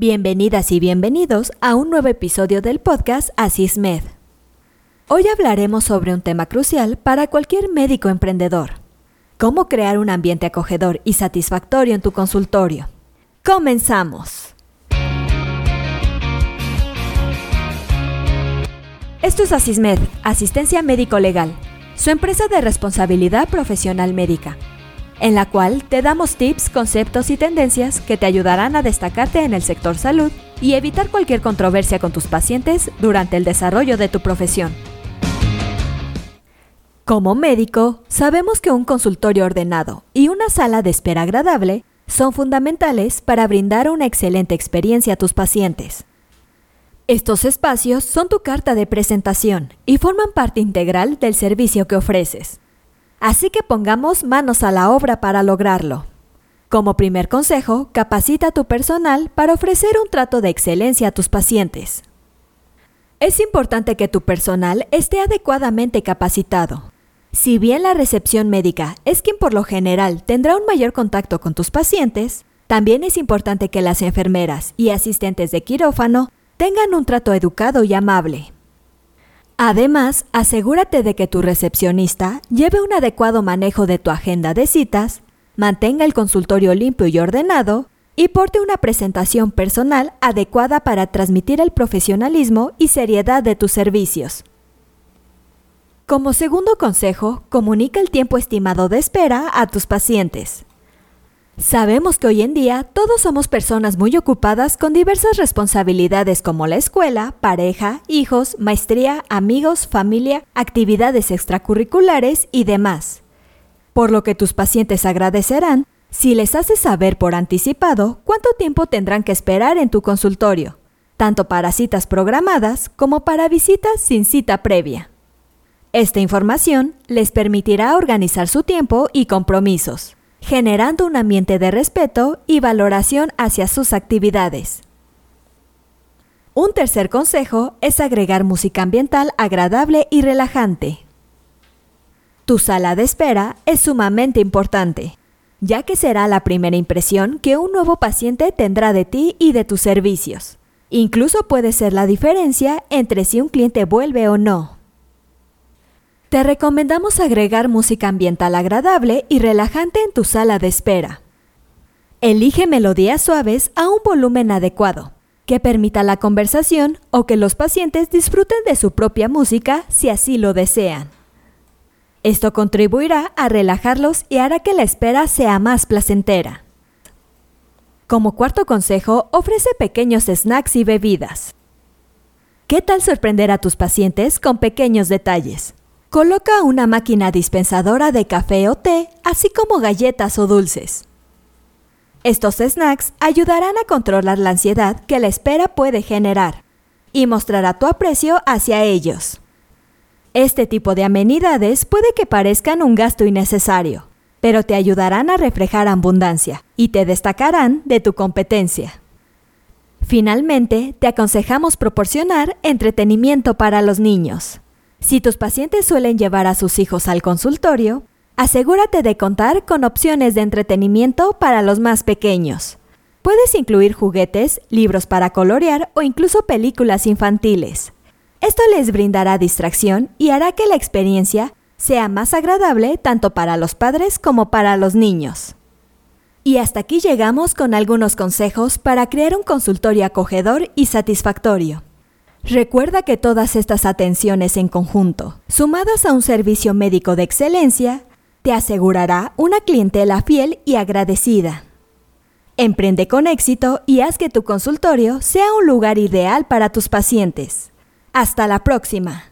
Bienvenidas y bienvenidos a un nuevo episodio del podcast Asismed. Hoy hablaremos sobre un tema crucial para cualquier médico emprendedor. Cómo crear un ambiente acogedor y satisfactorio en tu consultorio. Comenzamos. Esto es Asismed, Asistencia Médico Legal, su empresa de responsabilidad profesional médica en la cual te damos tips, conceptos y tendencias que te ayudarán a destacarte en el sector salud y evitar cualquier controversia con tus pacientes durante el desarrollo de tu profesión. Como médico, sabemos que un consultorio ordenado y una sala de espera agradable son fundamentales para brindar una excelente experiencia a tus pacientes. Estos espacios son tu carta de presentación y forman parte integral del servicio que ofreces. Así que pongamos manos a la obra para lograrlo. Como primer consejo, capacita a tu personal para ofrecer un trato de excelencia a tus pacientes. Es importante que tu personal esté adecuadamente capacitado. Si bien la recepción médica es quien por lo general tendrá un mayor contacto con tus pacientes, también es importante que las enfermeras y asistentes de quirófano tengan un trato educado y amable. Además, asegúrate de que tu recepcionista lleve un adecuado manejo de tu agenda de citas, mantenga el consultorio limpio y ordenado, y porte una presentación personal adecuada para transmitir el profesionalismo y seriedad de tus servicios. Como segundo consejo, comunica el tiempo estimado de espera a tus pacientes. Sabemos que hoy en día todos somos personas muy ocupadas con diversas responsabilidades como la escuela, pareja, hijos, maestría, amigos, familia, actividades extracurriculares y demás. Por lo que tus pacientes agradecerán si les haces saber por anticipado cuánto tiempo tendrán que esperar en tu consultorio, tanto para citas programadas como para visitas sin cita previa. Esta información les permitirá organizar su tiempo y compromisos generando un ambiente de respeto y valoración hacia sus actividades. Un tercer consejo es agregar música ambiental agradable y relajante. Tu sala de espera es sumamente importante, ya que será la primera impresión que un nuevo paciente tendrá de ti y de tus servicios. Incluso puede ser la diferencia entre si un cliente vuelve o no. Te recomendamos agregar música ambiental agradable y relajante en tu sala de espera. Elige melodías suaves a un volumen adecuado, que permita la conversación o que los pacientes disfruten de su propia música si así lo desean. Esto contribuirá a relajarlos y hará que la espera sea más placentera. Como cuarto consejo, ofrece pequeños snacks y bebidas. ¿Qué tal sorprender a tus pacientes con pequeños detalles? Coloca una máquina dispensadora de café o té, así como galletas o dulces. Estos snacks ayudarán a controlar la ansiedad que la espera puede generar y mostrará tu aprecio hacia ellos. Este tipo de amenidades puede que parezcan un gasto innecesario, pero te ayudarán a reflejar abundancia y te destacarán de tu competencia. Finalmente, te aconsejamos proporcionar entretenimiento para los niños. Si tus pacientes suelen llevar a sus hijos al consultorio, asegúrate de contar con opciones de entretenimiento para los más pequeños. Puedes incluir juguetes, libros para colorear o incluso películas infantiles. Esto les brindará distracción y hará que la experiencia sea más agradable tanto para los padres como para los niños. Y hasta aquí llegamos con algunos consejos para crear un consultorio acogedor y satisfactorio. Recuerda que todas estas atenciones en conjunto, sumadas a un servicio médico de excelencia, te asegurará una clientela fiel y agradecida. Emprende con éxito y haz que tu consultorio sea un lugar ideal para tus pacientes. Hasta la próxima.